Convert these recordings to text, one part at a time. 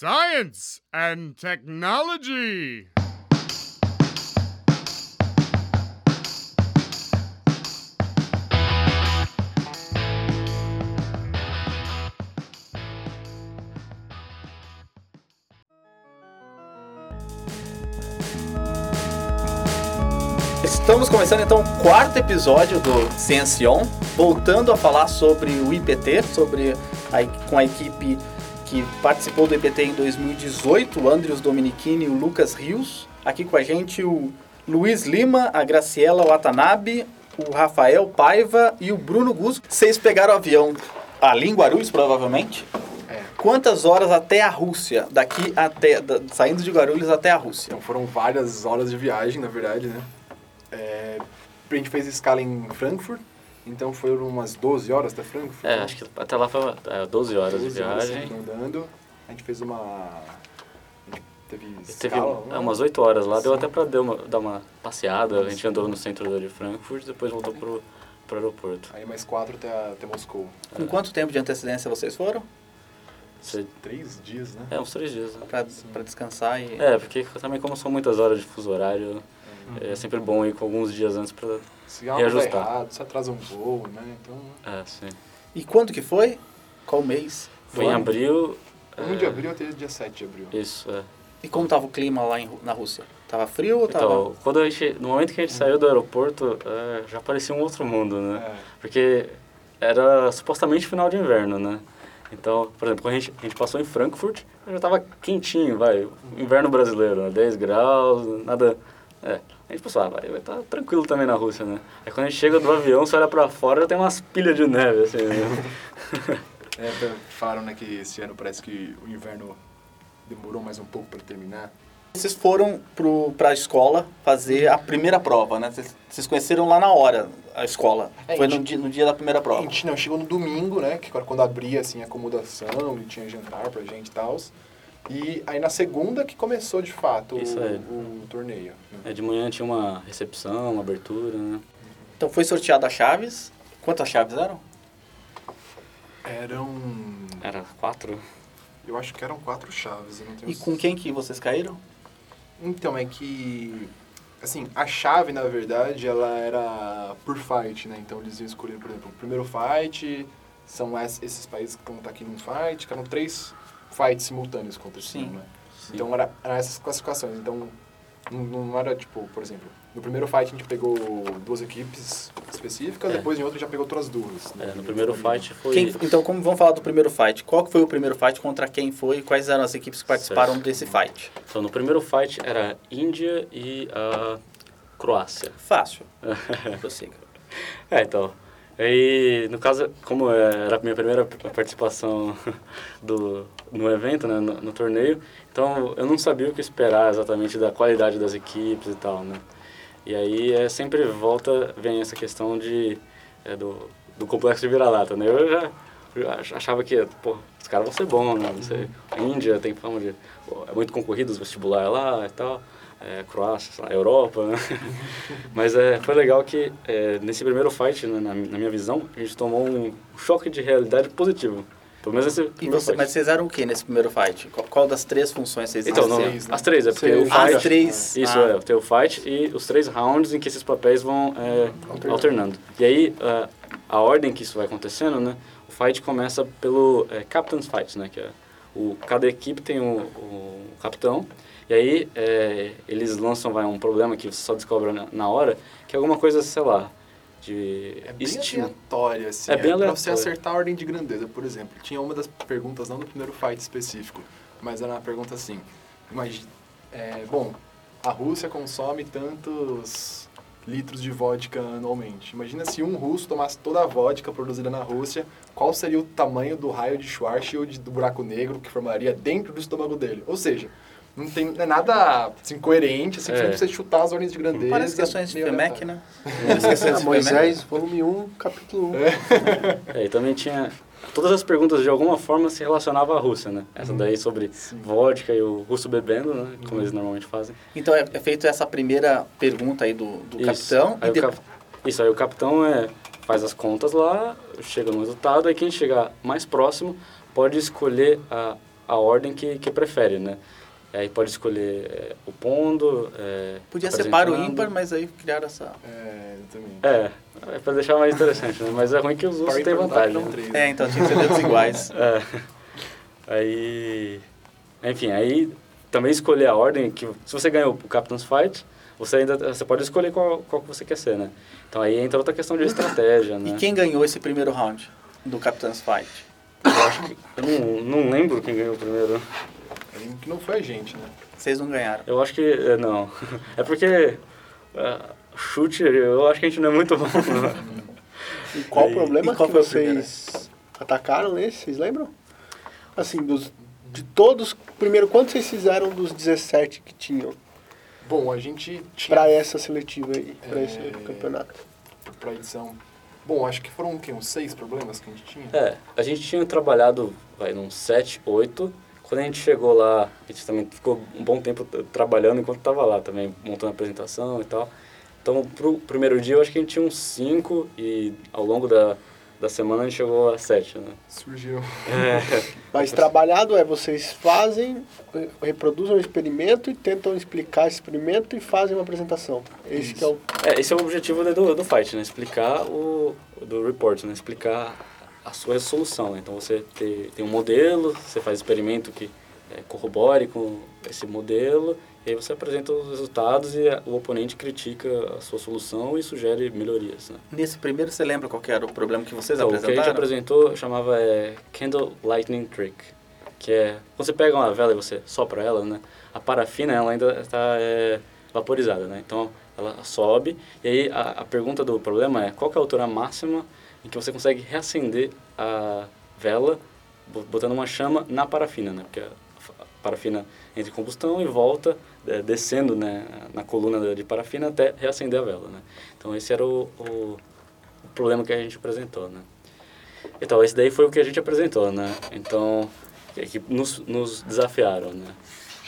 Science and technology. Estamos começando então o quarto episódio do Science On, voltando a falar sobre o IPT, sobre a, com a equipe que participou do IPT em 2018, o Andrius Dominichini e o Lucas Rios. Aqui com a gente o Luiz Lima, a Graciela Watanabe, o Rafael Paiva e o Bruno Guzzo. Vocês pegaram o avião ali em Guarulhos, provavelmente? É. Quantas horas até a Rússia? Daqui até. da- saindo de Guarulhos até a Rússia? Então foram várias horas de viagem, na verdade, né? É, a gente fez escala em Frankfurt, então foram umas 12 horas até Frankfurt. É, né? acho que até lá foi é, 12 horas de 12 horas, viagem. assim, andando. A gente fez uma... Gente teve Teve escala, é, né? umas 8 horas lá, deu Sim. até pra dar uma, dar uma passeada. A gente andou no centro de Frankfurt, depois voltou pro, pro aeroporto. Aí mais quatro até, até Moscou. Com quanto tempo de antecedência vocês foram? Você- Três dias, né? é, uns 3 dias. Né? Pra, pra descansar e. É, porque também como são muitas horas de fuso horário, é sempre bom ir com alguns dias antes dá reajustar. errado, se atrasa um voo, né? Então, É, sim. E quando que foi? Qual mês? Foi em abril... 1 é, de abril até dia 7 de abril. Isso, é. E como tava o clima lá em na Rússia? Tava frio ou tava... Então, quando a gente, no momento que a gente saiu do aeroporto, é, já parecia um outro mundo, né? É. Porque era supostamente final de inverno, né? Então, por exemplo, quando a gente, a gente passou em Frankfurt, já tava quentinho, vai, inverno brasileiro, né? 10 graus, nada... É, a gente pensou, ah, vai, estar tranquilo também na Rússia, né? Aí quando a gente chega do avião, você olha pra fora, já tem umas pilhas de neve, assim, né? É, tá- falaram né, que esse ano parece que o inverno demorou mais um pouco para terminar. Vocês foram pro, pra escola fazer a primeira prova, né? Vocês, vocês conheceram lá na hora a escola. É, Foi a no gente- dia, no dia da primeira A prova. gente não chegou no domingo, né? Que era quando abria assim a acomodação e tinha jantar pra gente e tal. E aí na segunda que começou de fato o, Isso aí. o torneio. né? É, de manhã tinha uma recepção, uma abertura, né? Então foi sorteado as chaves. Quantas chaves eram? Eram. Era quatro? Eu acho que eram quatro chaves. Eu não tenho E com quem que vocês caíram? Então, é que. Assim, a chave, na verdade, ela era por fight, né? Então eles iam escolher, por exemplo, o primeiro fight, são es- esses países que vão estar aqui num fight, que eram três fights simultâneos que aconteciam, Sim. né? Sim. Então era, eram essas classificações. Então não, não era tipo, por exemplo, no primeiro fight a gente pegou duas equipes específicas, É. depois em outro já pegou outras duas. né? É, no primeiro fight foi... Quem- então, como vamos falar do primeiro fight? Qual que foi o primeiro fight? Contra quem foi? E quais eram as equipes que participaram Certo. desse fight? Então, no primeiro fight era Índia e a Croácia. Fácil. Prossiga. É, então. Aí, no caso, como era a minha primeira participação do, no evento, né, no, no torneio, então eu não sabia o que esperar exatamente da qualidade das equipes e tal, né? E aí é, sempre volta, vem essa questão de, é, do, do complexo de vira-lata, né? Eu já, ach- achava que, pô, os caras vão ser bons, né? Não sei, a Índia tem fama de... pô, é muito concorrido os vestibular lá e tal. É, Croácia, lá, Europa, né? Mas é, foi legal que é, nesse primeiro fight, né, na, na minha visão, a gente tomou um choque de realidade positivo. Pelo menos nesse E você, fight. mas vocês eram o que nesse primeiro fight? Qual, qual das três funções vocês Então, não, né? as três, é porque Seis. o fight... as três. Isso, Ah. é, tem o fight e os três rounds em que esses papéis vão é, alternando. E aí, a, a ordem que isso vai acontecendo, né? O fight começa pelo é, Captain's Fight, né? Que é o, cada equipe tem o, o capitão, e aí é, eles lançam vai, um problema que você só descobre na, na hora, que é alguma coisa, sei lá, de É bem estilo. aleatório, assim. É É, bem Pra você aleatório. acertar a ordem de grandeza, por exemplo. Tinha uma das perguntas, não do primeiro fight específico, mas era uma pergunta assim. Imagina, é, bom, a Rússia consome tantos litros de vodka anualmente. Imagina se um russo tomasse toda a vodka produzida na Rússia, qual seria o tamanho do raio de Schwarzschild do buraco negro que formaria dentro do estômago dele? Ou seja, não tem não é nada assim, coerente, assim, É. sempre você chutar as ordens de grandeza. Parece questões de meio FEMEC, né? De Moisés, volume 1, capítulo 1. É, e também tinha. Todas as perguntas de alguma forma se relacionavam à Rússia, né? Essa daí sobre vodka e o russo bebendo, né? Como eles normalmente fazem. Então é, é feito essa primeira pergunta aí do, do Isso. capitão. Aí e de- cap- Isso, aí o capitão é, faz as contas lá, chega no resultado, aí quem chegar mais próximo pode escolher a, a ordem que, que prefere, né? Aí pode escolher é, o pondo, é, Podia ser par ou apresentando. ímpar, mas aí criaram essa... É, exatamente. É, é pra deixar mais interessante, né? Mas é ruim que os outros têm vantagem. né? três. É, então tinha que ser dedos iguais. É. Aí. Enfim, aí também escolher a ordem que. Se você ganhou o Captain's Fight, você ainda você pode escolher qual, qual que você quer ser, né? Então aí entra outra questão de estratégia, né? E quem ganhou esse primeiro round do Captain's Fight? Eu acho que. Eu não, não lembro quem ganhou o primeiro. Que não foi a gente, né? Vocês não ganharam. Eu acho que. é, Não. É porque. é, chute, eu acho que a gente não é muito bom. né? E qual o problema e qual que vocês atacaram nesse, vocês lembram? Assim, dos, de todos, primeiro, quantos vocês fizeram dos 17 que tinham Bom, a gente tinha pra essa seletiva aí, pra esse É. campeonato? pra edição. Bom, acho que foram o quê? Uns seis problemas que a gente tinha? É, a gente tinha trabalhado, vai, num 7, 8. Quando a gente chegou lá, a gente também ficou um bom tempo trabalhando enquanto estava lá também, montando a apresentação e tal. Então, pro primeiro dia, eu acho que a gente tinha uns 5 e ao longo da, da semana a gente chegou a 7, né? Surgiu. É, Mas trabalhado é, vocês fazem, reproduzem um experimento e tentam explicar esse experimento e fazem uma apresentação. Esse que é o... é, esse é o objetivo né, do, do fight, né? Explicar o do report, né? Explicar a sua resolução. Né? Então, você ter, tem um modelo, você faz experimento que é, corrobore com esse modelo, e aí você apresenta os resultados e a- o oponente critica a sua solução e sugere melhorias, né? Nesse primeiro, você lembra qual era o problema que vocês Então, o que a apresentaram? gente apresentou chamava é, Candle Lightning Trick, que é quando você pega uma vela e você sopra ela, né? A parafina ela ainda está é, vaporizada, né? Então ela sobe e aí a, a pergunta do problema é qual é a altura máxima em que você consegue reacender a vela bo- botando uma chama na parafina, né? Porque a parafina entra em combustão e volta é, descendo né, na coluna de parafina até reacender a vela, né? Então esse era o, o, o problema que a gente apresentou, né? Então, esse daí foi o que a gente apresentou, né? Então, que, que nos, nos desafiaram, né?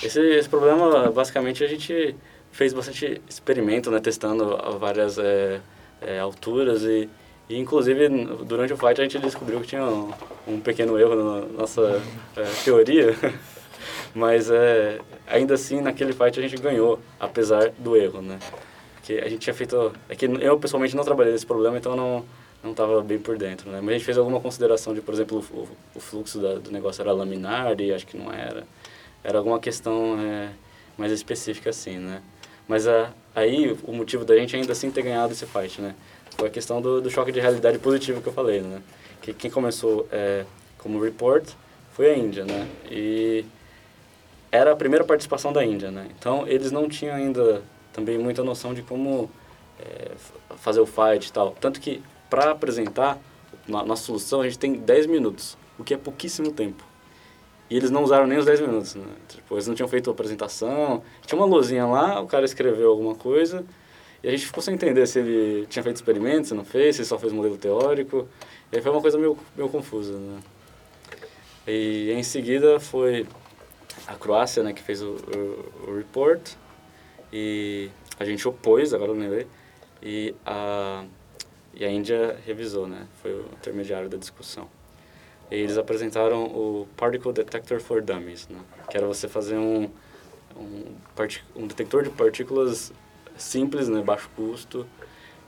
Esse, esse problema, basicamente, a gente fez bastante experimento, né? Testando a várias é, é, alturas e, e, inclusive, durante o fight a gente descobriu que tinha um, um pequeno erro na nossa é, teoria. Mas, é, ainda assim, naquele fight a gente ganhou, apesar do erro, né? Porque a gente tinha feito... É que eu, pessoalmente, não trabalhei nesse problema, então não não estava bem por dentro, né? Mas a gente fez alguma consideração de, por exemplo, o, o fluxo da, do negócio era laminar e acho que não era. Era alguma questão é, mais específica assim, né? Mas a, aí o motivo da gente ainda assim ter ganhado esse fight, né? Foi a questão do, do choque de realidade positivo que eu falei, né? Que quem começou é, como report foi a Índia, né? E era a primeira participação da Índia, né? Então eles não tinham ainda também muita noção de como é, fazer o fight e tal. Tanto que para apresentar a nossa solução a gente tem 10 minutos, o que é pouquíssimo tempo. E eles não usaram nem os 10 minutos, né? Tipo, eles não tinham feito a apresentação, tinha uma luzinha lá, o cara escreveu alguma coisa, e a gente ficou sem entender se ele tinha feito experimento, se não fez, se só fez modelo teórico. E aí foi uma coisa meio, meio confusa, né? E em seguida foi a Croácia, né, que fez o, o, o report, e a gente opôs, agora eu lembrei, e a, e a Índia revisou, né, foi o intermediário da discussão. E eles apresentaram o Particle Detector for Dummies, né, que era você fazer um, um, um detector de partículas simples, né, baixo custo,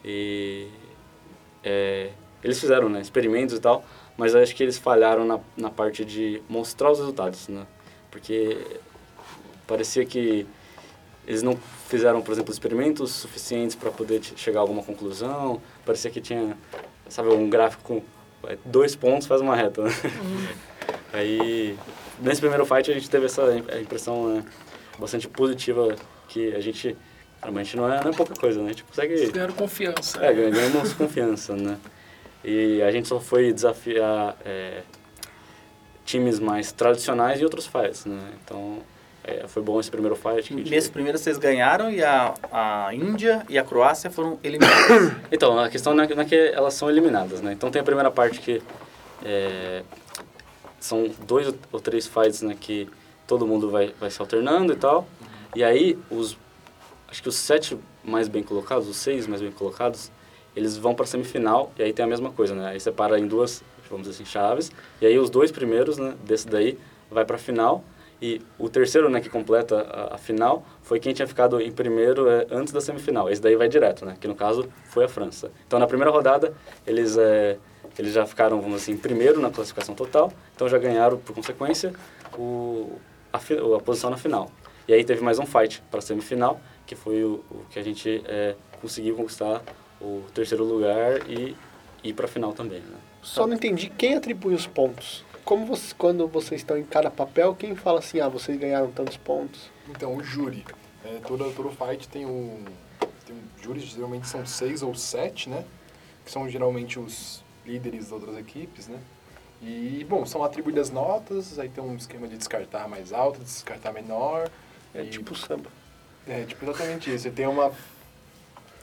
e é, eles fizeram né, experimentos e tal, mas eu acho que eles falharam na, na parte de mostrar os resultados, né? Porque parecia que eles não fizeram, por exemplo, experimentos suficientes para poder chegar a alguma conclusão. Parecia que tinha, sabe, um gráfico com é, dois pontos faz uma reta, né? Aí, nesse primeiro fight a gente teve essa impressão né, bastante positiva que a gente, realmente não é, não é pouca coisa, né? A gente consegue... Ganharam confiança. É, ganhamos confiança, né? E a gente só foi desafiar é, times mais tradicionais e outros fights, né? Então, é, foi bom esse primeiro fight. que a gente- Nesse primeiro vocês ganharam e a, a Índia e a Croácia foram eliminadas. Então, a questão não é, que- não é que elas são eliminadas, né? Então tem a primeira parte que é, são dois ou três fights, né? Que todo mundo vai, vai se alternando e tal. E aí, os, acho que os sete mais bem colocados, os seis mais bem colocados, eles vão para semifinal e aí tem a mesma coisa, né? Aí separa em duas, vamos dizer assim, chaves. E aí os dois primeiros, né? Desse daí, vai para a final e o terceiro, né, que completa a, a final foi quem tinha ficado em primeiro é, antes da semifinal. Esse daí vai direto, né? Que no caso foi a França. Então na primeira rodada eles é, eles já ficaram, vamos assim, primeiro na classificação total, então já ganharam por consequência o a, a posição na final. E aí teve mais um fight para a semifinal, que foi o, o que a gente é, conseguiu conquistar o terceiro lugar e ir para a final também, né? Só não entendi quem atribui os pontos. Como você, quando vocês estão em cada papel, quem fala assim, ah, vocês ganharam tantos pontos? Então, o júri. É, todo, todo fight tem um, tem um júri, geralmente são seis ou sete, né? Que são geralmente os líderes das outras equipes, né? E, bom, são atribuídas notas, aí tem um esquema de descartar mais alto, descartar menor. É e- tipo samba. É, tipo exatamente isso. Você tem uma...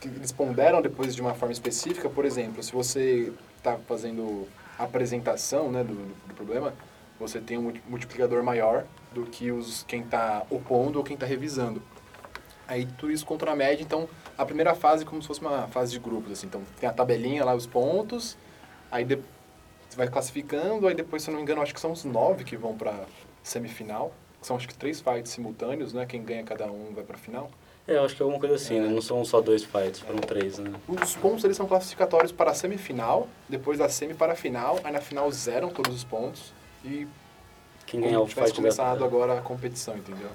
Eles ponderam depois de uma forma específica, por exemplo, se você está fazendo apresentação né, do, do problema, você tem um multi- multiplicador maior do que os, quem está opondo ou quem está revisando. Aí tudo isso contra a média, então a primeira fase é como se fosse uma fase de grupos, assim. Então tem a tabelinha lá, os pontos, aí de, você vai classificando, aí depois, se eu não me engano, acho que são os nove que vão para semifinal. São acho que três fights simultâneos, né? Quem ganha cada um vai para final. É, eu acho que é alguma coisa assim, né? Não são só dois fights, foram três, né? Os pontos eles são classificatórios para a semifinal, depois da semi para a final, aí na final zeram todos os pontos e Quem ganhar o fight começado da... agora a competição, entendeu?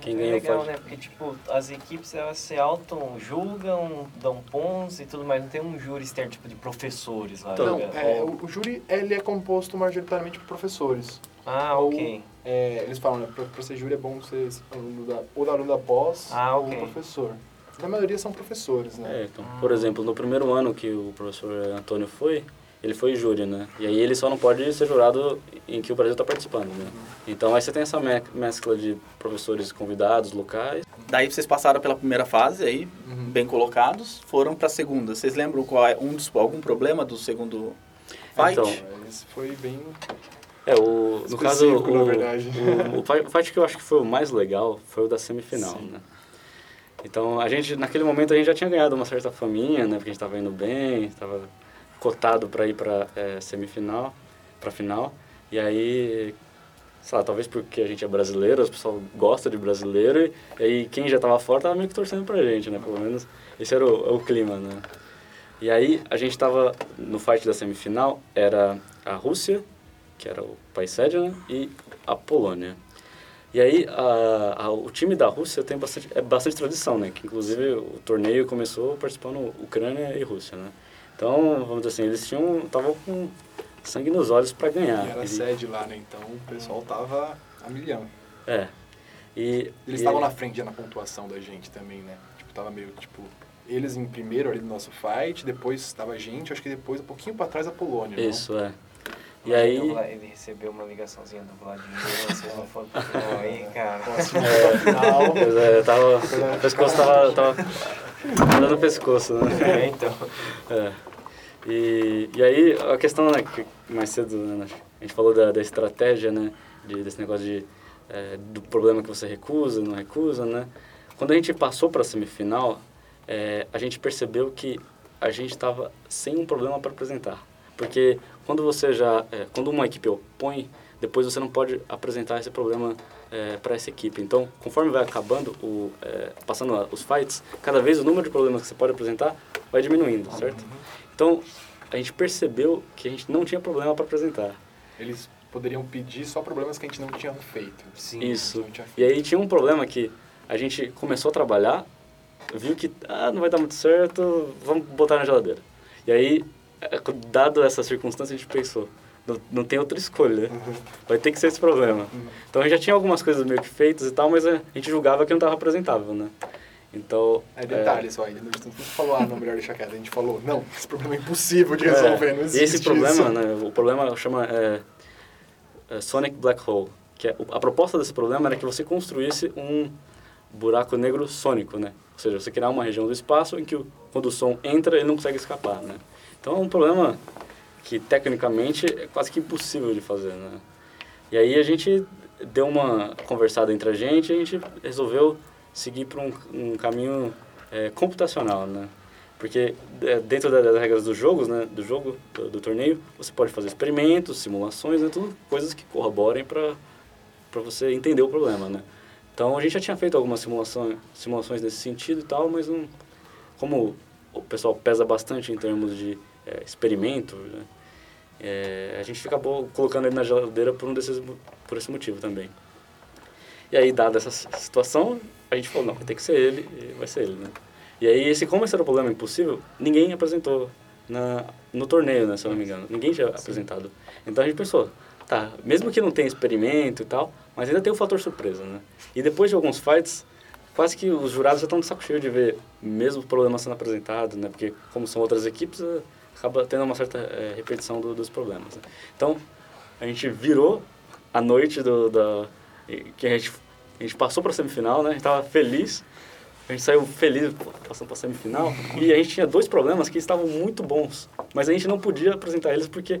Quem é ganha o legal, fight. né? Porque, tipo, as equipes, elas se auto-julgam, dão pontos e tudo mais. Não tem um júri externo, tipo, de professores lá. Então, Não, né? é, Ou- o, o júri ele é composto majoritariamente por professores. Ah, ou- ok. É, eles falam, né, para ser júri é bom ser aluno da, ou da aluno da pós Ah, ou ok. professor. Na maioria são professores, né? É, então, por exemplo, no primeiro ano que o professor Antônio foi, ele foi júri, né? E aí ele só não pode ser jurado em que o Brasil está participando, né? Então aí você tem essa me- mescla de professores convidados locais. Daí vocês passaram pela primeira fase aí, Uhum. bem colocados, foram para a segunda. Vocês lembram qual é um dos, algum problema do segundo fight? Então, Esse foi bem... É, o, no caso, o, na verdade. o, o fi- o fight que eu acho que foi o mais legal foi o da semifinal, Sim. né? Então, a gente, naquele momento, a gente já tinha ganhado uma certa faminha, né? Porque a gente estava indo bem, estava cotado para ir para semifinal, para final. E aí, sei lá, talvez porque a gente é brasileiro, as pessoas gostam de brasileiro, e, aí quem já estava fora estava meio que torcendo pra gente, né? Pelo menos esse era o, o clima, né? E aí, a gente estava no fight da semifinal, era a Rússia, que era o país sede, né? E a Polônia. E aí, a, a- o time da Rússia tem bastante, é bastante tradição, né? Que, inclusive, o torneio começou participando Ucrânia e Rússia, né? Então, vamos dizer assim, eles tinham, estavam com sangue nos olhos para ganhar. E era E- sede lá, né? Então o pessoal tava a milhão. É. E, Eles estavam na frente já na pontuação da gente também, né? Tipo, tava meio, tipo... Eles em primeiro ali no nosso fight, depois estava a gente, acho que depois um pouquinho pra trás a Polônia, não? Isso, é. E Mas aí... Vla- Ele recebeu uma ligaçãozinha do Vladimir, vocês não foram pro final aí, cara. É. Final. Pois é, eu tava, o pescoço tava, tava dando o pescoço, né? É, então. É. E, e aí, a questão, né, que mais cedo, né, a gente falou da, da estratégia, né, de, desse negócio de, é, do problema que você recusa, não recusa, né. Quando a gente passou para a semifinal, é, a gente percebeu que a gente estava sem um problema para apresentar. Porque quando você já, é, quando uma equipe opõe, depois você não pode apresentar esse problema para essa equipe. Então, conforme vai acabando, o, é, passando os fights, cada vez o número de problemas que você pode apresentar vai diminuindo, certo? Então, a gente percebeu que a gente não tinha problema para apresentar. Eles poderiam pedir só problemas que a gente não tinha feito. Sim. Isso. Tinha E aí tinha um problema que a gente começou a trabalhar, viu que ah, não vai dar muito certo, vamos botar na geladeira. E aí, dado essa circunstância, a gente pensou, não, não tem outra escolha, vai ter que ser esse problema. Então a gente já tinha algumas coisas meio que feitas e tal, mas a gente julgava que não estava apresentável, né? Então... É detalhe só aí, a gente não falou, ah, não, melhor deixar quieto. A gente falou, não, esse problema é impossível de É, resolver, não E existe esse problema, isso. né, o problema chama é, é Sonic Black Hole, que é, a proposta desse problema era que você construísse um buraco negro sônico, né? Ou seja, você criar uma região do espaço em que quando o som entra, ele não consegue escapar, né? Então é um problema que tecnicamente é quase que impossível de fazer, né? E aí a gente deu uma conversada entre a gente e a gente resolveu seguir por um, um caminho é, computacional, né? Porque é, dentro da- das regras dos jogos, né, do jogo, do, do torneio, você pode fazer experimentos, simulações, né, tudo coisas que corroborem para você entender o problema, né? Então a gente já tinha feito algumas simulações, simulações nesse sentido e tal, mas não, como o pessoal pesa bastante em termos de é, experimento, né? É, a gente acabou colocando ele na geladeira por um desses por esse motivo também. E aí, dada essa situação, a gente falou, não, vai ter que ser ele, vai ser ele, né? E aí, esse, como esse era o problema impossível, ninguém apresentou na, no torneio, né, se eu não me engano. Ninguém tinha apresentado. Então a gente pensou, tá, mesmo que não tenha experimento e tal, mas ainda tem o fator surpresa, né? E depois de alguns fights, quase que os jurados já estão de saco cheio de ver mesmo problemas sendo apresentados, né? Porque como são outras equipes, eh, acaba tendo uma certa é, repetição do, dos problemas. Né? Então, a gente virou a noite do, da... que a gente, a gente passou para a semifinal, né? A gente estava feliz. A gente saiu feliz passando para a semifinal. E a gente tinha dois problemas que estavam muito bons. Mas a gente não podia apresentar eles porque,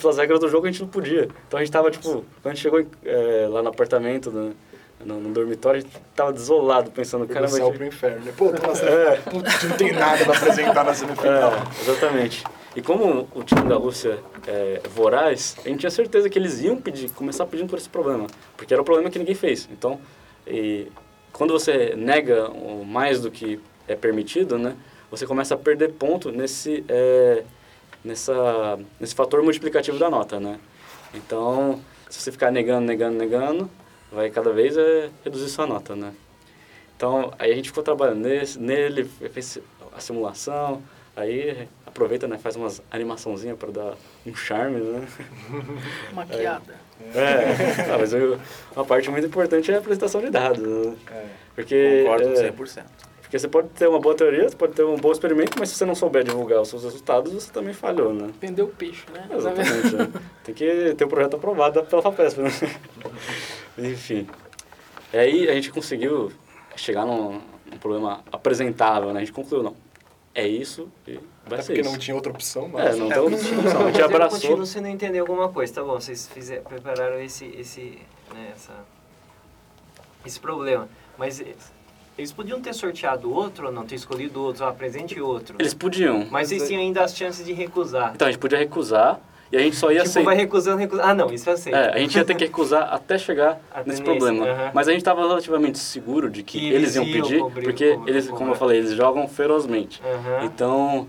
pelas regras do jogo, a gente não podia. Então a gente estava, tipo, quando a gente chegou é, lá no apartamento, né? No, no, dormitório, tava desolado, pensando, cara, do céu pro inferno. né? Pô, nossa, putz, não tem nada pra apresentar na semifinal. É, exatamente. E como o time da Rússia é voraz, a gente tinha certeza que eles iam pedir, começar pedindo por esse problema, porque era o problema que ninguém fez. Então, e, quando você nega mais do que é permitido, né, você começa a perder ponto nesse, é, nessa, nesse fator multiplicativo da nota, né? Então, se você ficar negando, negando, negando, vai cada vez é, reduzir sua nota, né? Então, aí a gente ficou trabalhando nesse, nele, fez a simulação, aí aproveita, né, faz umas animaçãozinhas para dar um charme, né? Maquiada. É, ah, mas eu, uma parte muito importante é a apresentação de dados, né? É. Porque, Concordo é, 100%. porque você pode ter uma boa teoria, você pode ter um bom experimento, mas se você não souber divulgar os seus resultados, você também falhou, né? Vendeu o peixe, né? Exatamente. né? Tem que ter o projeto aprovado pela FAPESP, né? Enfim. E aí a gente conseguiu chegar num, num problema apresentável, né? A gente concluiu, não, é isso e vai Até ser porque isso. não tinha outra opção, É, mas... não É, tem outra não- solução. A gente abraçou. continuo sem não entender alguma coisa, tá bom? Vocês fizer, prepararam esse, esse, né, essa, esse problema. Mas eles- podiam ter sorteado outro ou não, ter escolhido outro, ah, apresente outro. Eles podiam. Mas eles tinham ainda as chances de recusar. Então a gente podia recusar e a gente só ia tipo, aceitar. vai recusando, recusando. Ah, não, isso eu aceito. É, a gente ia ter que recusar até chegar Até nesse nesse, problema. aham. Mas a gente estava relativamente seguro de que, Que eles iam pedir, cobrir- porque cobrar- eles, como cobrar. eu falei, eles jogam ferozmente. Aham. Então,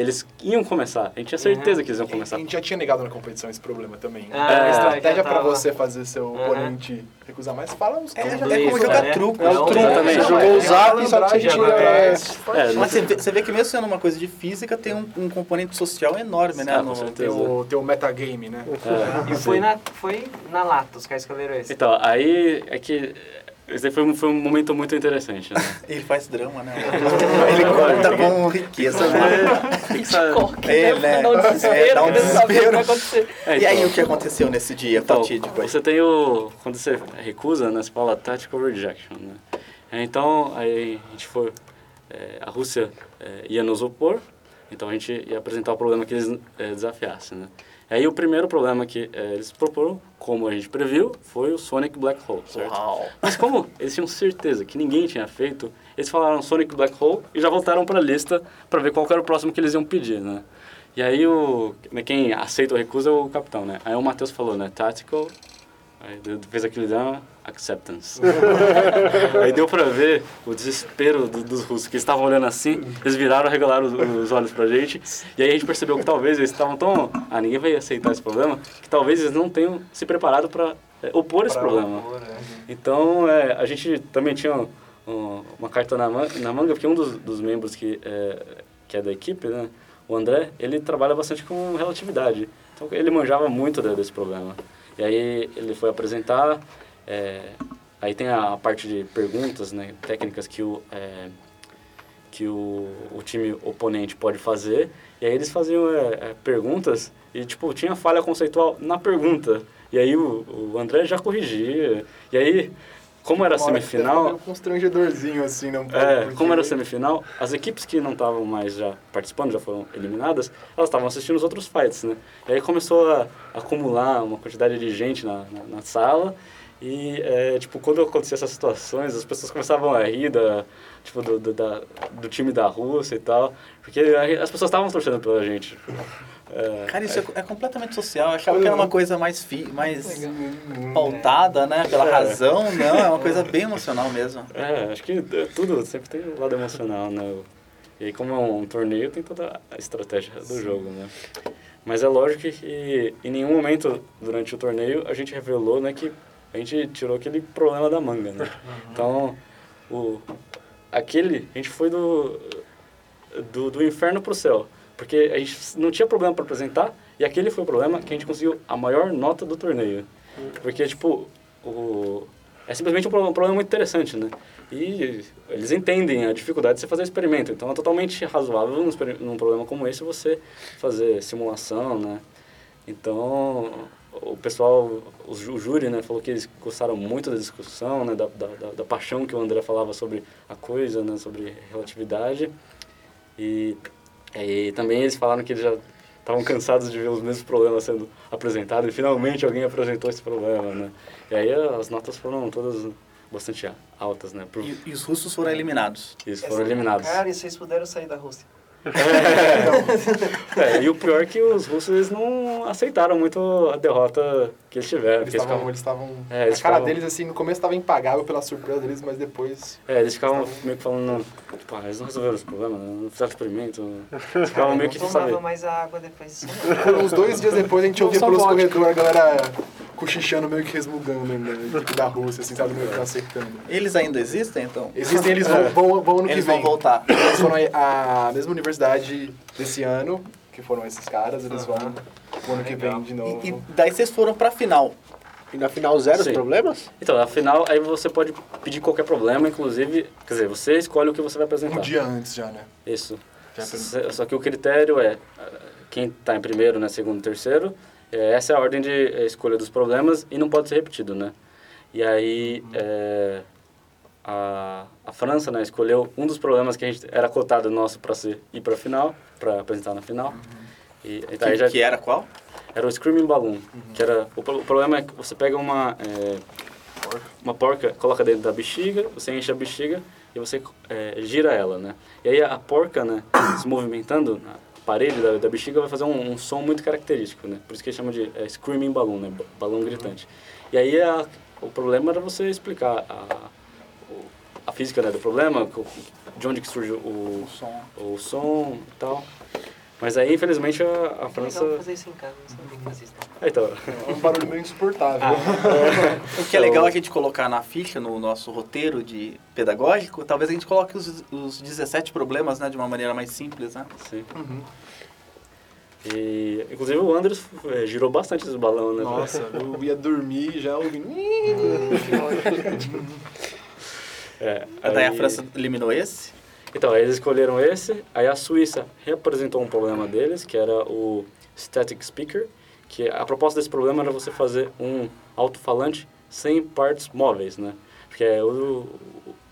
eles iam começar. A gente tinha certeza que eles iam A começar. gente já tinha negado na competição esse problema também. né? Ah, a é, estratégia já pra tava. você fazer seu Aham. oponente recusar mais, fala uns É, três é como Isso, jogar né? truco. É o Não, truco, você Não, jogou é o zap, só que você malandragem, tira... né? É, Mas você vê, você vê que mesmo sendo uma coisa de física, tem um, um componente social enorme, né? Ah, no- com certeza. Tem o, metagame, né? é, E sim. foi na, foi na lata, os caras escolheram esse. Então, aí é que. Esse daí foi um, foi um momento muito interessante, né? Ele faz drama, né? Ele corta com riqueza, né? Sa- É, né? Dá um desespero, É, dá um desespero. É, E aí, então, o que aconteceu nesse dia Então, fatídico aí? você tem o... Quando você recusa, né, você fala tactical rejection, né? É, Então, aí a gente foi... é, a Rússia é, ia nos opor, então a gente ia apresentar o problema que eles é, desafiassem, né? Aí o primeiro problema que é, eles proporam, como a gente previu, foi o Sonic Black Hole, certo? Uau! Mas como eles tinham certeza que ninguém tinha feito, eles falaram Sonic Black Hole e já voltaram para a lista para ver qual era o próximo que eles iam pedir, né? E aí o quem aceita ou recusa é o capitão, né? Aí o Matheus falou, né? Tactical, aí fez aquele down, acceptance. aí deu para ver o desespero do- dos russos, que eles estavam olhando assim, eles viraram, regalaram os, os olhos pra gente, e aí a gente percebeu que talvez eles estavam tão... Ah, ninguém vai aceitar esse problema, que talvez eles não tenham se preparado para opor esse Pra problema. Então, é, a gente também tinha um- um- uma carta na, man- na manga, porque um dos, dos membros que é, que é da equipe, né, o André, ele trabalha bastante com relatividade. Então, ele manjava muito de- desse problema. E aí, ele foi apresentar, é, aí tem a parte de perguntas, né, técnicas que o, é, que o, o time oponente pode fazer, e aí eles faziam é, é, perguntas e, tipo, tinha falha conceitual na pergunta. E aí o, o André já corrigia. E aí, como era hora que semifinal... meio constrangedorzinho, assim, né? um pouco, É, porque- como era semifinal, as equipes que não estavam mais já participando, já foram eliminadas, elas estavam assistindo os outros fights, né? E aí começou a acumular uma quantidade de gente na, na, na sala e, é, tipo, quando acontecia essas situações, as pessoas começavam a rir da, tipo, do, do, da, do time da Rússia e tal, porque a- as pessoas estavam torcendo pela gente. É, Cara, isso é, é completamente social. Eu achava que era uma coisa mais, fi, mais pautada, né? Pela É. razão. Não, é uma coisa bem emocional mesmo. É, acho que é, tudo sempre tem um lado emocional, né? E aí, como é um torneio, tem toda a estratégia do jogo, né? Mas é lógico que em nenhum momento durante o torneio a gente revelou, né, que a gente tirou aquele problema da manga, né? Então, o, aquele, a gente foi do, do, do inferno pro céu. Porque a gente não tinha problema para apresentar e aquele foi o problema que a gente conseguiu a maior nota do torneio. Porque, tipo, o, é simplesmente um problema, um problema muito interessante, né? E eles entendem a dificuldade de você fazer experimento. Então é totalmente razoável num, num problema como esse você fazer simulação, né? Então o pessoal, o, jú- o júri, né, falou que eles gostaram muito da discussão, né, da, da- da paixão que o André falava sobre a coisa, né, sobre relatividade. E, e também eles falaram que eles já estavam cansados de ver os mesmos problemas sendo apresentados e finalmente alguém apresentou esse problema, né? E aí as notas foram todas bastante altas, né? Por, E, e os russos foram eliminados. eles foram eliminados. Cara, e vocês puderam sair da Rússia. É, e o pior é que os russos eles não aceitaram muito a derrota que eles tiveram. Eles estavam, ficavam- eles estavam... É, eles a cara ficavam- deles, assim, no começo estava impagável pela surpresa deles, mas depois... É, eles ficavam meio que falando, tipo, ah, eles não resolveram os problemas, né? não fizeram experimento. Eles ficavam meio que, não tomava mais a água depois. Uns dois dias depois a gente ouvia pelos corredores a galera cochichando, meio que resmungando né, tipo, da Rússia, assim, sabe, meio que acertando. Eles ainda existem, então? Existem, eles vão, vão, vão ano que Eles vem. vão voltar. Eles foram a a mesma universidade desse ano, que foram esses caras, eles vão o ano que vem de novo. E, e daí vocês foram pra final. E na final zero os Sim. problemas? Então, afinal, aí você pode pedir qualquer problema, inclusive, quer dizer, você escolhe o que você vai apresentar. Um dia antes já, né? Isso. Já Só que o critério é ah, quem está em primeiro, né, segundo, terceiro. É, essa é a ordem de eh, escolha dos problemas e não pode ser repetido, né? E aí é, a, a França, né, escolheu um dos problemas que a gente era cotado nosso para ir para final, para apresentar na final. E, e daí Que, já que era qual? era o Screaming Balloon, que era o, o problema é que você pega uma é, uma porca, coloca dentro da bexiga, você enche a bexiga e você é, gira ela, né? E aí a porca, né, se movimentando parede da, da bexiga vai fazer um, um som muito característico, né? Por isso que eles chamam de é, Screaming Balloon, né? Ba- Balão gritante. E aí a, o problema era você explicar a, a física né, do problema, de onde que surge o, O som. o som e tal. Mas aí, infelizmente, a, a É França... legal fazer isso em casa, não sabia que fazia isso. Ah, Então, É um barulho meio insuportável. O que é legal a gente colocar na ficha, no nosso roteiro de pedagógico, talvez a gente coloque os, os 17 problemas né, de uma maneira mais simples, né? sim. Uhum. E, inclusive, o Andres eh, girou bastante esse balão, né? Nossa, eu ia dormir já ouvindo. É, Daí a aí- França eliminou esse. Então, eles escolheram esse, aí a Suíça reapresentou um problema deles, que era o Static Speaker, que a proposta desse problema era você fazer um alto-falante sem partes móveis, né? Porque o,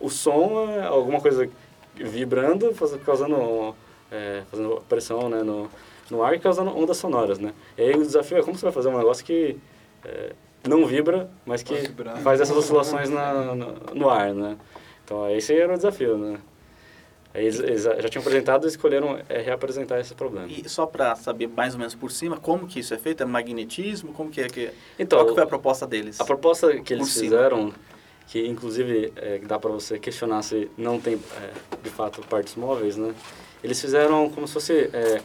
o som é alguma coisa vibrando, faz- causando, é, fazendo pressão né, no, no ar e causando ondas sonoras, né? E aí o desafio é como você vai fazer um negócio que é, não vibra, mas que faz essas oscilações na, no, no ar, né? Então, esse era o desafio, né? Eles, eles já tinham apresentado e escolheram é, reapresentar esse problema. E só para saber mais ou menos por cima, como que isso é feito? É magnetismo? Como que é que... Então, qual que foi a proposta deles? A proposta que eles Por cima. fizeram, que inclusive é, dá para você questionar se não tem é, de fato partes móveis, né? Eles fizeram como se fosse, é,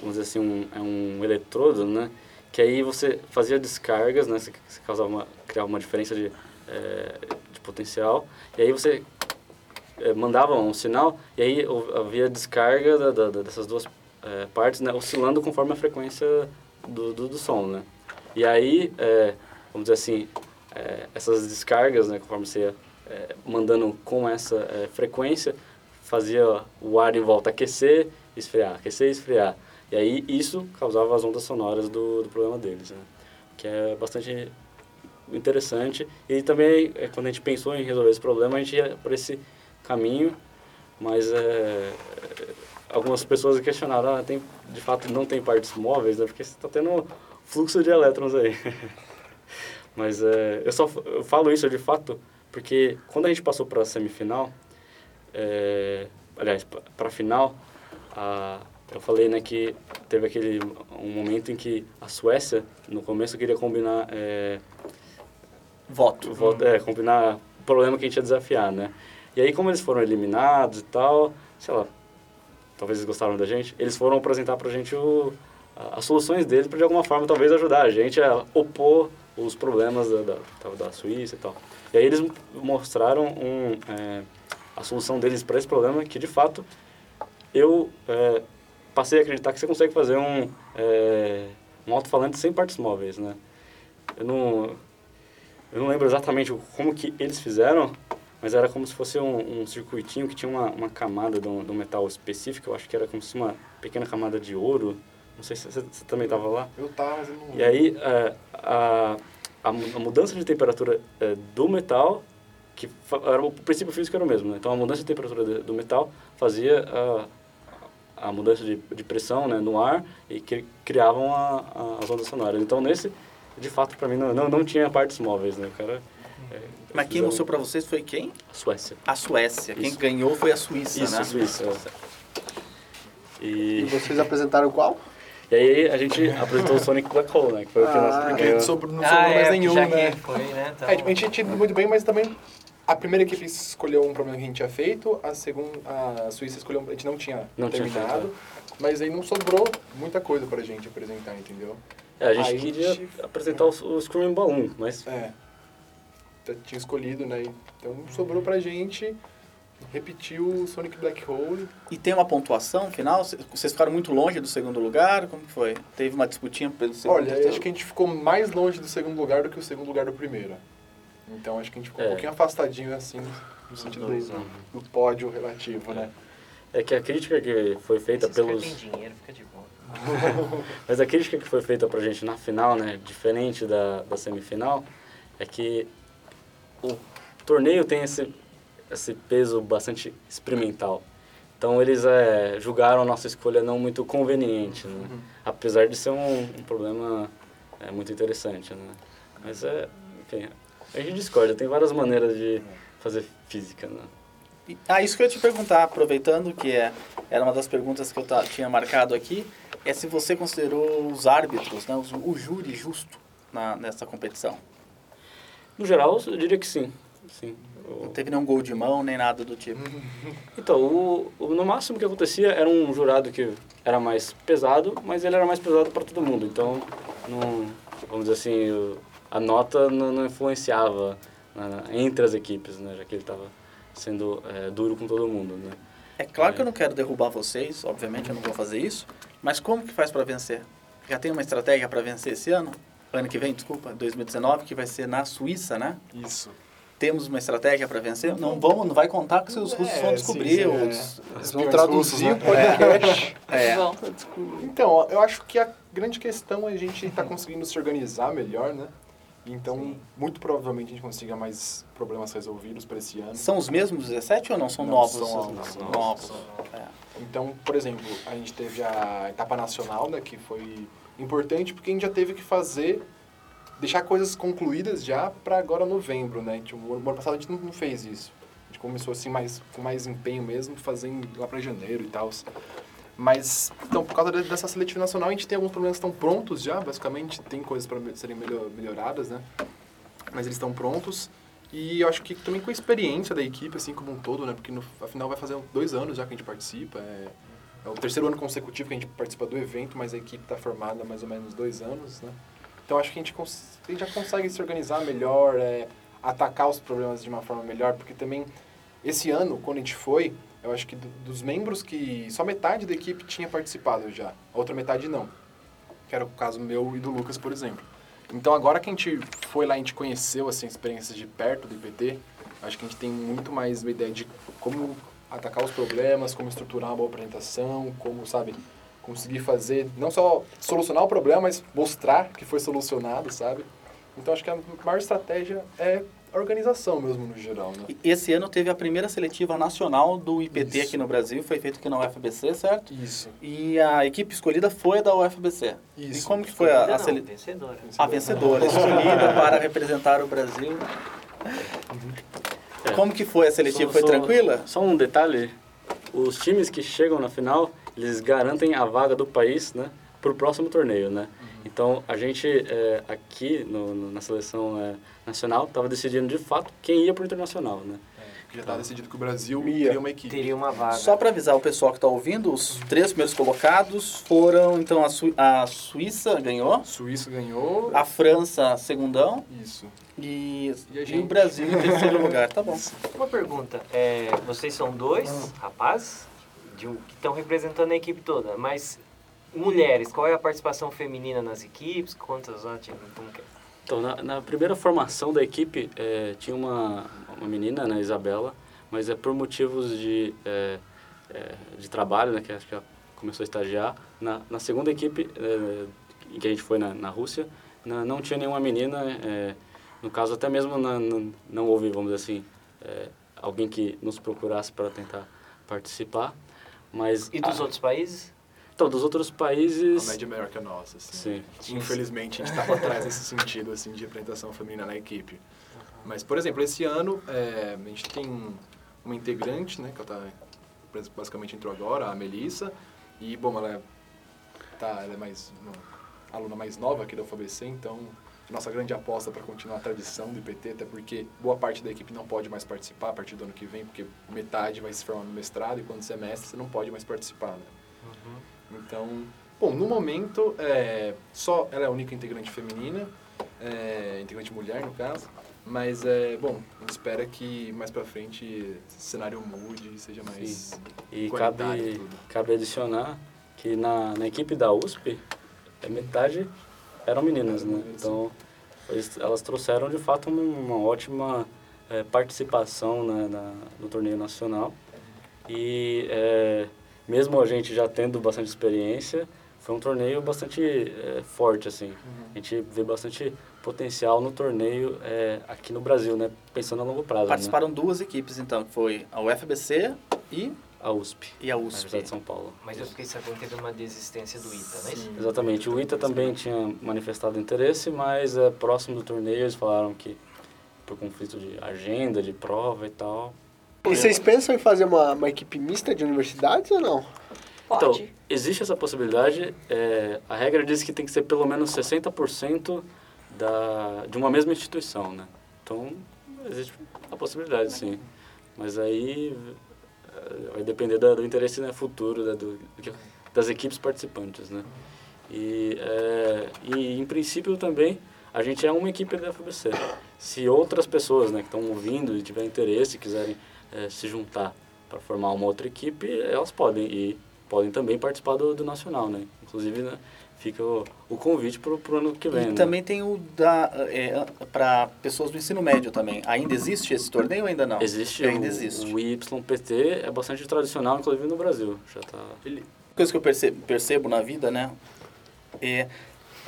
vamos dizer assim, um, é um eletrodo, né? Que aí você fazia descargas, né? Você, você causava uma, criava uma diferença de, é, de potencial. E aí você é, mandava um sinal e aí havia descarga da, da- dessas duas é, partes, né? Oscilando conforme a frequência do, do, do som, né? E aí, é, vamos dizer assim, é, essas descargas, né, conforme você ia mandando com essa frequência, fazia o ar em volta aquecer, esfriar, aquecer esfriar. E aí isso causava as ondas sonoras do, do problema deles, né? Que é bastante interessante. E também, quando a gente pensou em resolver esse problema, a gente ia por esse caminho, mas é, algumas pessoas questionaram, ah, tem, de fato não tem partes móveis, né? Porque você está tendo fluxo de elétrons aí. Mas é, eu só eu falo isso de fato porque quando a gente passou para a semifinal, é, aliás, para a final, a, eu falei, né, que teve aquele um momento em que a Suécia, no começo, queria combinar, é, Voto. voto, é, combinar o problema que a gente ia desafiar, né? E aí, como eles foram eliminados e tal, sei lá, talvez eles gostaram da gente, eles foram apresentar pra gente o, as soluções deles para de alguma forma talvez ajudar a gente a opor os problemas da, da, da Suíça e tal. E aí eles mostraram um, é, a solução deles para esse problema que de fato eu é, passei a acreditar que você consegue fazer um, é, um alto-falante sem partes móveis, né? Eu não, eu não lembro exatamente como que eles fizeram, mas era como se fosse um, um circuitinho que tinha uma, uma camada de um, de um metal específico, eu acho que era como se uma pequena camada de ouro. Não sei se você, você também estava lá. Eu tava, mas eu não E aí, é, a, a, a mudança de temperatura é, do metal, que era, o princípio físico era o mesmo, né? Então, a mudança de temperatura do metal fazia a, a mudança de, de pressão né, no ar e que criavam a, a, as ondas sonoras. Então, nesse, de fato, para mim, não, não, não tinha partes móveis, né? O cara... é, Mas quem mostrou pra vocês foi quem? A Suécia. A Suécia. Quem Isso. ganhou foi a Suíça, Isso, né? Suíça. é. E E, vocês apresentaram qual? e aí a gente apresentou o Sonic Black Hole, né? Que foi o que Ah, nós Porque ganhou. sobrou, não ah, sobrou mais é, nenhum, já né? que foi, né? Então, É, a gente tinha ido muito bem, mas também a primeira equipe escolheu um problema que a gente tinha feito, a segunda, a Suíça escolheu um, a gente não tinha Não tinha terminado, mas aí não sobrou muita coisa pra gente apresentar, entendeu? É, a gente Aí queria gente- apresentar o, o Screaming Balloon, mas É. tinha escolhido, né? Então sobrou pra gente repetir o Sonic Black Hole. E tem uma pontuação final? Cê- Vocês ficaram muito longe do segundo lugar? Como que foi? Teve uma disputinha pelo segundo Olha, terceiro? acho que a gente ficou mais longe do segundo lugar do que o segundo lugar do primeiro. Então acho que a gente ficou É. um pouquinho afastadinho assim, no sentido do, do pódio relativo, né? é que a crítica que foi feita esses pelos... têm dinheiro, fica de boa. Mas a crítica que foi feita pra gente na final, né, diferente da, da semifinal, é que o torneio tem esse, esse peso bastante experimental. Então eles é, julgaram a nossa escolha não muito conveniente, né? apesar de ser um, um problema é, muito interessante. Né? Mas é, enfim, a gente discorda, tem várias maneiras de fazer física. Né? Ah, isso que eu ia te perguntar, aproveitando que é, era uma das perguntas que eu tinha marcado aqui, é se você considerou os árbitros, né, os- o júri justo na, nessa competição. No geral, eu diria que sim. sim. Não teve nenhum gol de mão, nem nada do tipo. Então, o, o- no máximo que acontecia era um jurado que era mais pesado, mas ele era mais pesado para todo mundo. Então, não, vamos dizer assim, a nota não, não influenciava na- entre as equipes, né? Já que ele estava sendo é, duro com todo mundo, né? É claro que eu não quero derrubar vocês, obviamente eu não vou fazer isso, mas como que faz para vencer? Já tem uma estratégia para vencer esse ano? Ano que vem, desculpa, 2019, que vai ser na Suíça, né? Isso. Temos uma estratégia para vencer? Não vamos, não vai contar que os russos É, vão sim, descobrir. sim, os- Eles vão traduzir o russos, né? podcast. É. Bom, Então, eu acho que a grande questão é a gente estar conseguindo se organizar melhor, né? Então, muito provavelmente a gente consiga mais problemas resolvidos para esse ano. São os mesmos 17 ou não? São Não, novos? são novos, novos. novos. É. Então, por exemplo, a gente teve a etapa nacional, né, que foi importante porque a gente já teve que fazer, deixar coisas concluídas já para agora novembro, né? Tipo, o ano passado a gente não, fez isso. A gente começou assim mais com mais empenho mesmo, fazendo lá para janeiro e tal. Mas, então, por causa de- dessa seletiva nacional, a gente tem alguns problemas que estão prontos já, basicamente, tem coisas para serem melhor, melhoradas, né? Mas eles estão prontos. E eu acho que também com a experiência da equipe, assim, como um todo, né? Porque no, afinal vai fazer dois anos já que a gente participa. É, é o terceiro ano consecutivo que a gente participa do evento, mas a equipe está formada há mais ou menos dois anos, né? Então acho que a gente, a gente já consegue se organizar melhor, é, atacar os problemas de uma forma melhor, porque também esse ano, quando a gente foi, eu acho que do- dos membros que só metade da equipe tinha participado já, a outra metade não. Que era o caso meu e do Lucas, por exemplo. Então agora que a gente foi lá, a gente conheceu assim, experiências de perto do IPT, acho que a gente tem muito mais uma ideia de como atacar os problemas, como estruturar uma boa apresentação, como, sabe, conseguir fazer, não só solucionar o problema, mas mostrar que foi solucionado, sabe? Então acho que a maior estratégia é a organização mesmo no geral, né? E Esse ano teve a primeira seletiva nacional do IPT Isso. aqui no Brasil, foi feito aqui na UFBC, certo? Isso. E a equipe escolhida foi da UFBC. E Isso. como que foi a, a, Não, sele... vencedora. a vencedora, escolhida para representar o Brasil? É. Como que foi a seletiva? Só- Foi só- tranquila? Só um detalhe, os times que chegam na final, eles garantem a vaga do país, né, para o próximo torneio, né. Uhum. Então a gente é, aqui no, no- na seleção é, nacional estava decidindo de fato quem ia para o internacional, né. Já estava decidido que o Brasil Ia. teria uma equipe. Teria uma vaga. Só para avisar o pessoal que está ouvindo, os três primeiros colocados foram, então, a, Sui- a Suíça ganhou, Suíça ganhou. a França, segundão, Isso. e, E a e o gente? Brasil em terceiro lugar. Tá bom. Uma pergunta. É, vocês são dois rapazes de um- que estão representando a equipe toda, mas mulheres, qual é a participação feminina nas equipes? Quantas? Como que é? Então, na, na primeira formação da equipe, eh, tinha uma, uma menina, né, Isabela, mas é por motivos de, eh, eh, de trabalho, né, que acho que ela começou a estagiar. Na, na segunda equipe, em que a gente foi na, na Rússia, na- não tinha nenhuma menina, eh, no caso até mesmo na- na- não houve, vamos dizer assim, eh, alguém que nos procurasse para tentar participar. Mas, E dos a- outros países? Então, dos outros A países... média maior que a nossa, assim. Sim. Infelizmente, a gente estava atrás nesse sentido, assim, de representação feminina na equipe. Mas, por exemplo, esse ano, é, a gente tem uma integrante, né, que ela tá, basicamente entrou agora, a Melissa. E, bom, ela é, tá, ela é mais uma aluna mais nova aqui da UFABC, então nossa grande aposta para continuar a tradição do IPT, até porque boa parte da equipe não pode mais participar a partir do ano que vem, porque metade vai se formar no mestrado e quando você é mestre você não pode mais participar, né? Então, bom, no momento, é, só ela é a única integrante feminina, é, integrante mulher, no caso. Mas, é, bom, espera que mais pra frente esse cenário mude e seja mais E igualitário cabe, cabe adicionar que na, na equipe da USP, é metade eram meninas, né? Então, eles- elas trouxeram de fato uma, uma ótima eh, participação né, na, no torneio nacional. E eh, mesmo a gente já tendo bastante experiência, foi um torneio bastante eh, forte, assim. A gente vê bastante potencial no torneio eh, aqui no Brasil, né? Pensando a longo prazo, né? Participaram duas equipes, então, que foi a UFBC e, A USP, e a USP. de São Paulo. Mas eu fiquei sabendo que teve uma desistência do ITA, não é isso? Exatamente. O ITA também tinha manifestado interesse, mas é, próximo do torneio eles falaram que por conflito de agenda, de prova e tal. E vocês pensam em fazer uma, uma equipe mista de universidades ou não? Então, existe essa possibilidade. é, a regra diz que tem que ser pelo menos 60% da, de uma mesma instituição, né? Então, existe a possibilidade, sim. Mas aí é, vai depender da- do interesse né, futuro do- do das equipes participantes, né? E, é, e, em princípio, também, a gente é uma equipe da FBC. Se outras pessoas né, que estão ouvindo e tiverem interesse, quiserem é, se juntar para formar uma outra equipe, elas podem. E podem também participar do, do Nacional, né? Inclusive, né, fica o, o convite para o ano que vem, E né? também tem o da é, para pessoas do ensino médio também. Ainda existe esse torneio ou ainda não? Existe, Ainda o, existe. o YPT, é bastante tradicional, inclusive no Brasil. Já tá... coisa que eu percebo, percebo na vida, né? É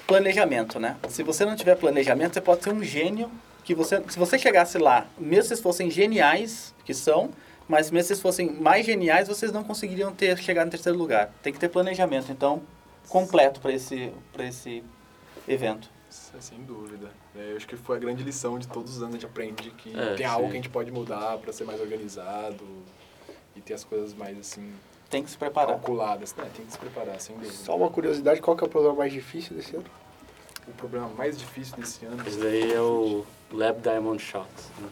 planejamento, né? Se você não tiver planejamento, você pode ser um gênio que você, se você chegasse lá, mesmo se fossem geniais, que são, mas mesmo se fossem mais geniais, vocês não conseguiriam ter chegado em terceiro lugar. Tem que ter planejamento, então, completo para esse para esse evento. É sem dúvida. É, eu acho que foi a grande lição de todos os anos. A gente aprende que É, tem algo sim. que a gente pode mudar para ser mais organizado e ter as coisas mais, assim, Tem que se preparar. calculadas. Né? Tem que se preparar, sem dúvida. Só uma curiosidade, qual que é o problema mais difícil desse ano? O problema mais difícil desse ano... Esse daí é o Lab Diamond Shot, né?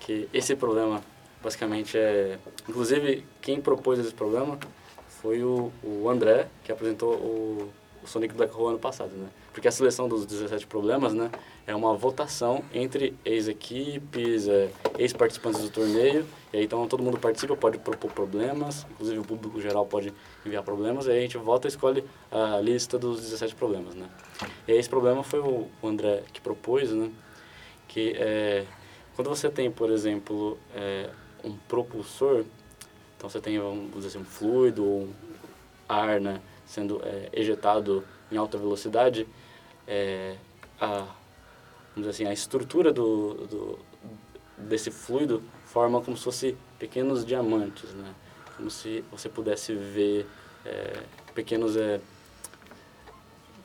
Que esse problema, basicamente, é... Inclusive, quem propôs esse problema foi o, o André, que apresentou o, o Sonic Black Hole ano passado, né? Porque a seleção dos 17 problemas, né? É uma votação entre ex-equipes, é, ex-participantes do torneio. E aí, então, todo mundo participa, pode propor problemas. Inclusive, o público geral pode enviar problemas. E aí, a gente vota e escolhe a lista dos 17 problemas, né? E aí esse problema foi o o André que propôs, né? Que é, quando você tem, por exemplo, é, um propulsor, então você tem, vamos dizer assim, um fluido ou um ar, né? Sendo é, ejetado em alta velocidade, é, a, vamos dizer assim, a estrutura do, do, desse fluido forma como se fosse pequenos diamantes, né? Como se você pudesse ver é, pequenos... É,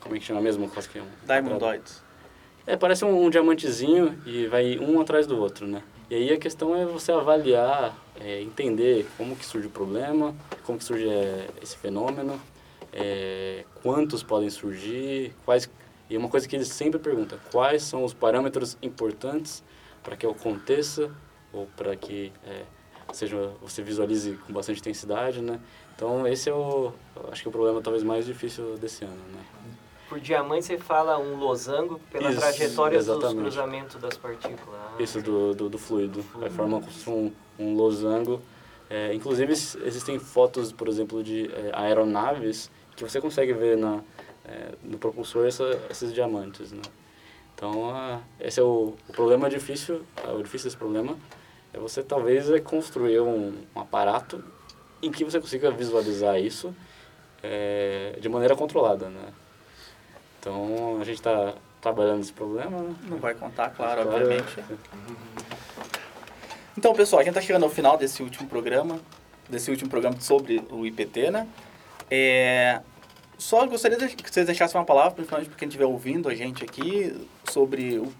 como é que chama mesmo? Quase que um Diamondoids. é, parece um, um diamantezinho e vai um atrás do outro, né? E aí a questão é você avaliar, é, entender como que surge o problema, como que surge é, esse fenômeno, é, quantos podem surgir, quais e uma coisa que eles sempre perguntam, quais são os parâmetros importantes para que aconteça ou para que é, seja você visualize com bastante intensidade, né? Então esse é o acho que o problema talvez mais difícil desse ano, né? Por diamante você fala um losango pela Isso, trajetória dos exatamente. cruzamentos das partículas. Isso do, do, do fluido. Vai formar um, um losango. É, inclusive existem fotos, por exemplo, de é, aeronaves que você consegue ver na, é, no propulsor essa, esses diamantes, né? Então, esse é o, o problema difícil, ah, o difícil desse problema é você talvez é construir um, um aparato em que você consiga visualizar isso é, de maneira controlada, né? Então, a gente está trabalhando nesse problema, né? Não vai contar, claro, Claro. obviamente. Então, pessoal, a gente está chegando ao final desse último programa, desse último programa sobre o IPT, né? É, só gostaria que vocês deixassem uma palavra, principalmente para quem estiver ouvindo a gente aqui, sobre o-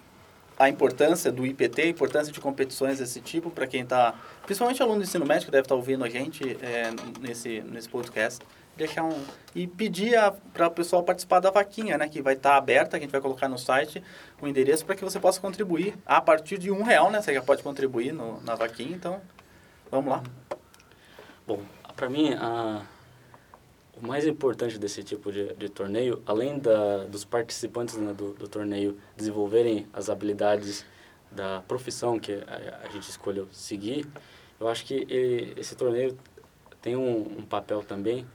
a importância do IPT, a importância de competições desse tipo, para quem está, principalmente aluno do ensino médio que deve estar ouvindo a gente é, nesse, nesse podcast. Deixar um, e pedir para o pessoal participar da vaquinha, né? Que vai estar aberta, que a gente vai colocar no site o endereço para que você possa contribuir. A partir de um real, né? Você já pode contribuir no, na vaquinha, então vamos lá. Bom, para mim, a, o mais importante desse tipo de, de torneio, além da, dos participantes né, do, do torneio desenvolverem as habilidades da profissão que a, a gente escolheu seguir, eu acho que ele- esse torneio tem um, um papel também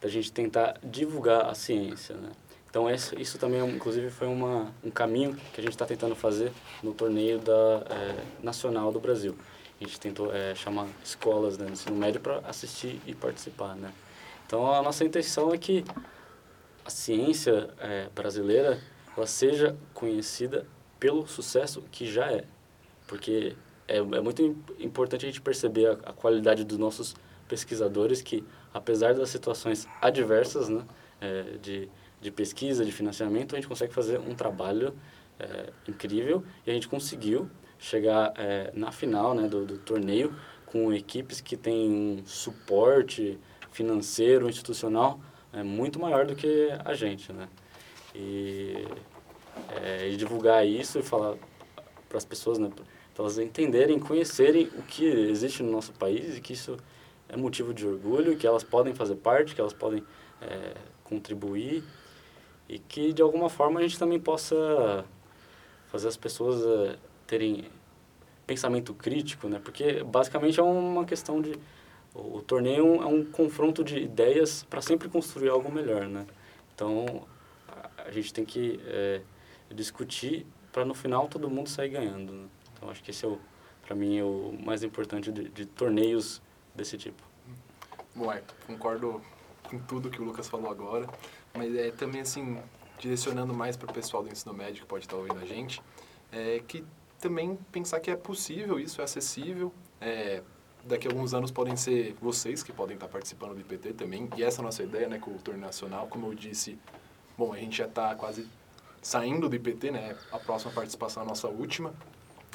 da gente tentar divulgar a ciência, né? Então isso, isso também, inclusive, foi uma, um caminho que a gente está tentando fazer no torneio da, eh, nacional do Brasil. A gente tentou eh, chamar escolas né, do ensino médio para assistir e participar, né? Então a nossa intenção é que a ciência eh, brasileira ela seja conhecida pelo sucesso que já é, porque é, é muito im- importante a gente perceber a, a qualidade dos nossos pesquisadores que, apesar das situações adversas, né, eh, de, de pesquisa, de financiamento, a gente consegue fazer um trabalho eh, incrível e a gente conseguiu chegar eh, na final né, do, do torneio com equipes que têm um suporte financeiro, institucional é muito maior do que a gente, né? E, é, e divulgar isso e falar para as pessoas, né? Para elas entenderem, conhecerem o que existe no nosso país e que isso é motivo de orgulho, que elas podem fazer parte, que elas podem é, contribuir e que de alguma forma a gente também possa fazer as pessoas é, terem pensamento crítico, né? Porque basicamente é uma questão de o, torneio é um, confronto de ideias para sempre construir algo melhor, né? Então a gente tem que é, discutir para no final todo mundo sair ganhando. Né? Então acho que esse é o para mim é o mais importante de, de torneios desse tipo. Bom, é, concordo com tudo que o Lucas falou agora, mas é também assim, direcionando mais para o pessoal do ensino médio que pode estar ouvindo a gente, é que também pensar que é possível, isso é acessível, é, daqui a alguns anos podem ser vocês que podem estar participando do IPT também, e essa é a nossa ideia, né, com o torneio nacional, como eu disse, bom, a gente já está quase saindo do IPT, né, a próxima participação é a nossa última,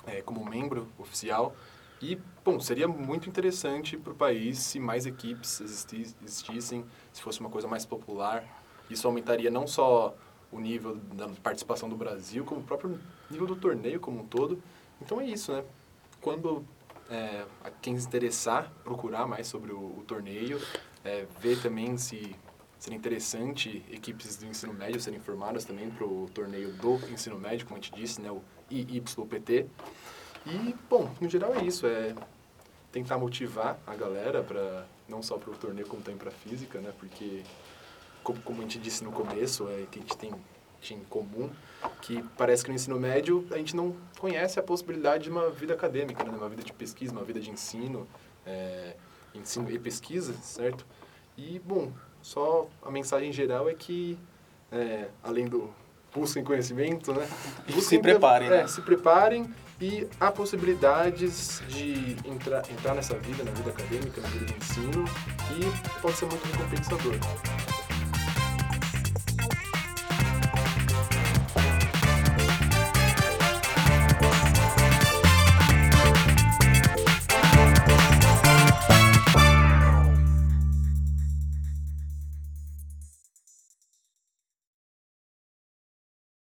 é, como membro oficial, e, bom, seria muito interessante para o país se mais equipes existi- existissem, se fosse uma coisa mais popular. Isso aumentaria não só o nível da participação do Brasil, como o próprio nível do torneio como um todo. Então é isso, né? Quando é, quem se interessar, procurar mais sobre o, o torneio, é, ver também se seria interessante equipes do ensino médio serem formadas também para o torneio do ensino médio, como a gente disse, né? O IYPT. E, bom, no geral é isso, é tentar motivar a galera para não só para o torneio como também para física, né? Porque como, como a gente disse no começo, é que a gente tem em comum que parece que no ensino médio a gente não conhece a possibilidade de uma vida acadêmica, né? Uma vida de pesquisa, uma vida de ensino, é, ensino e pesquisa, certo? E bom, só a mensagem geral é que é, além do busquem conhecimento, né? Busquem se preparem, é, né? se preparem e há possibilidades de entrar, entrar nessa vida, na vida acadêmica, na vida de ensino, e pode ser muito recompensador.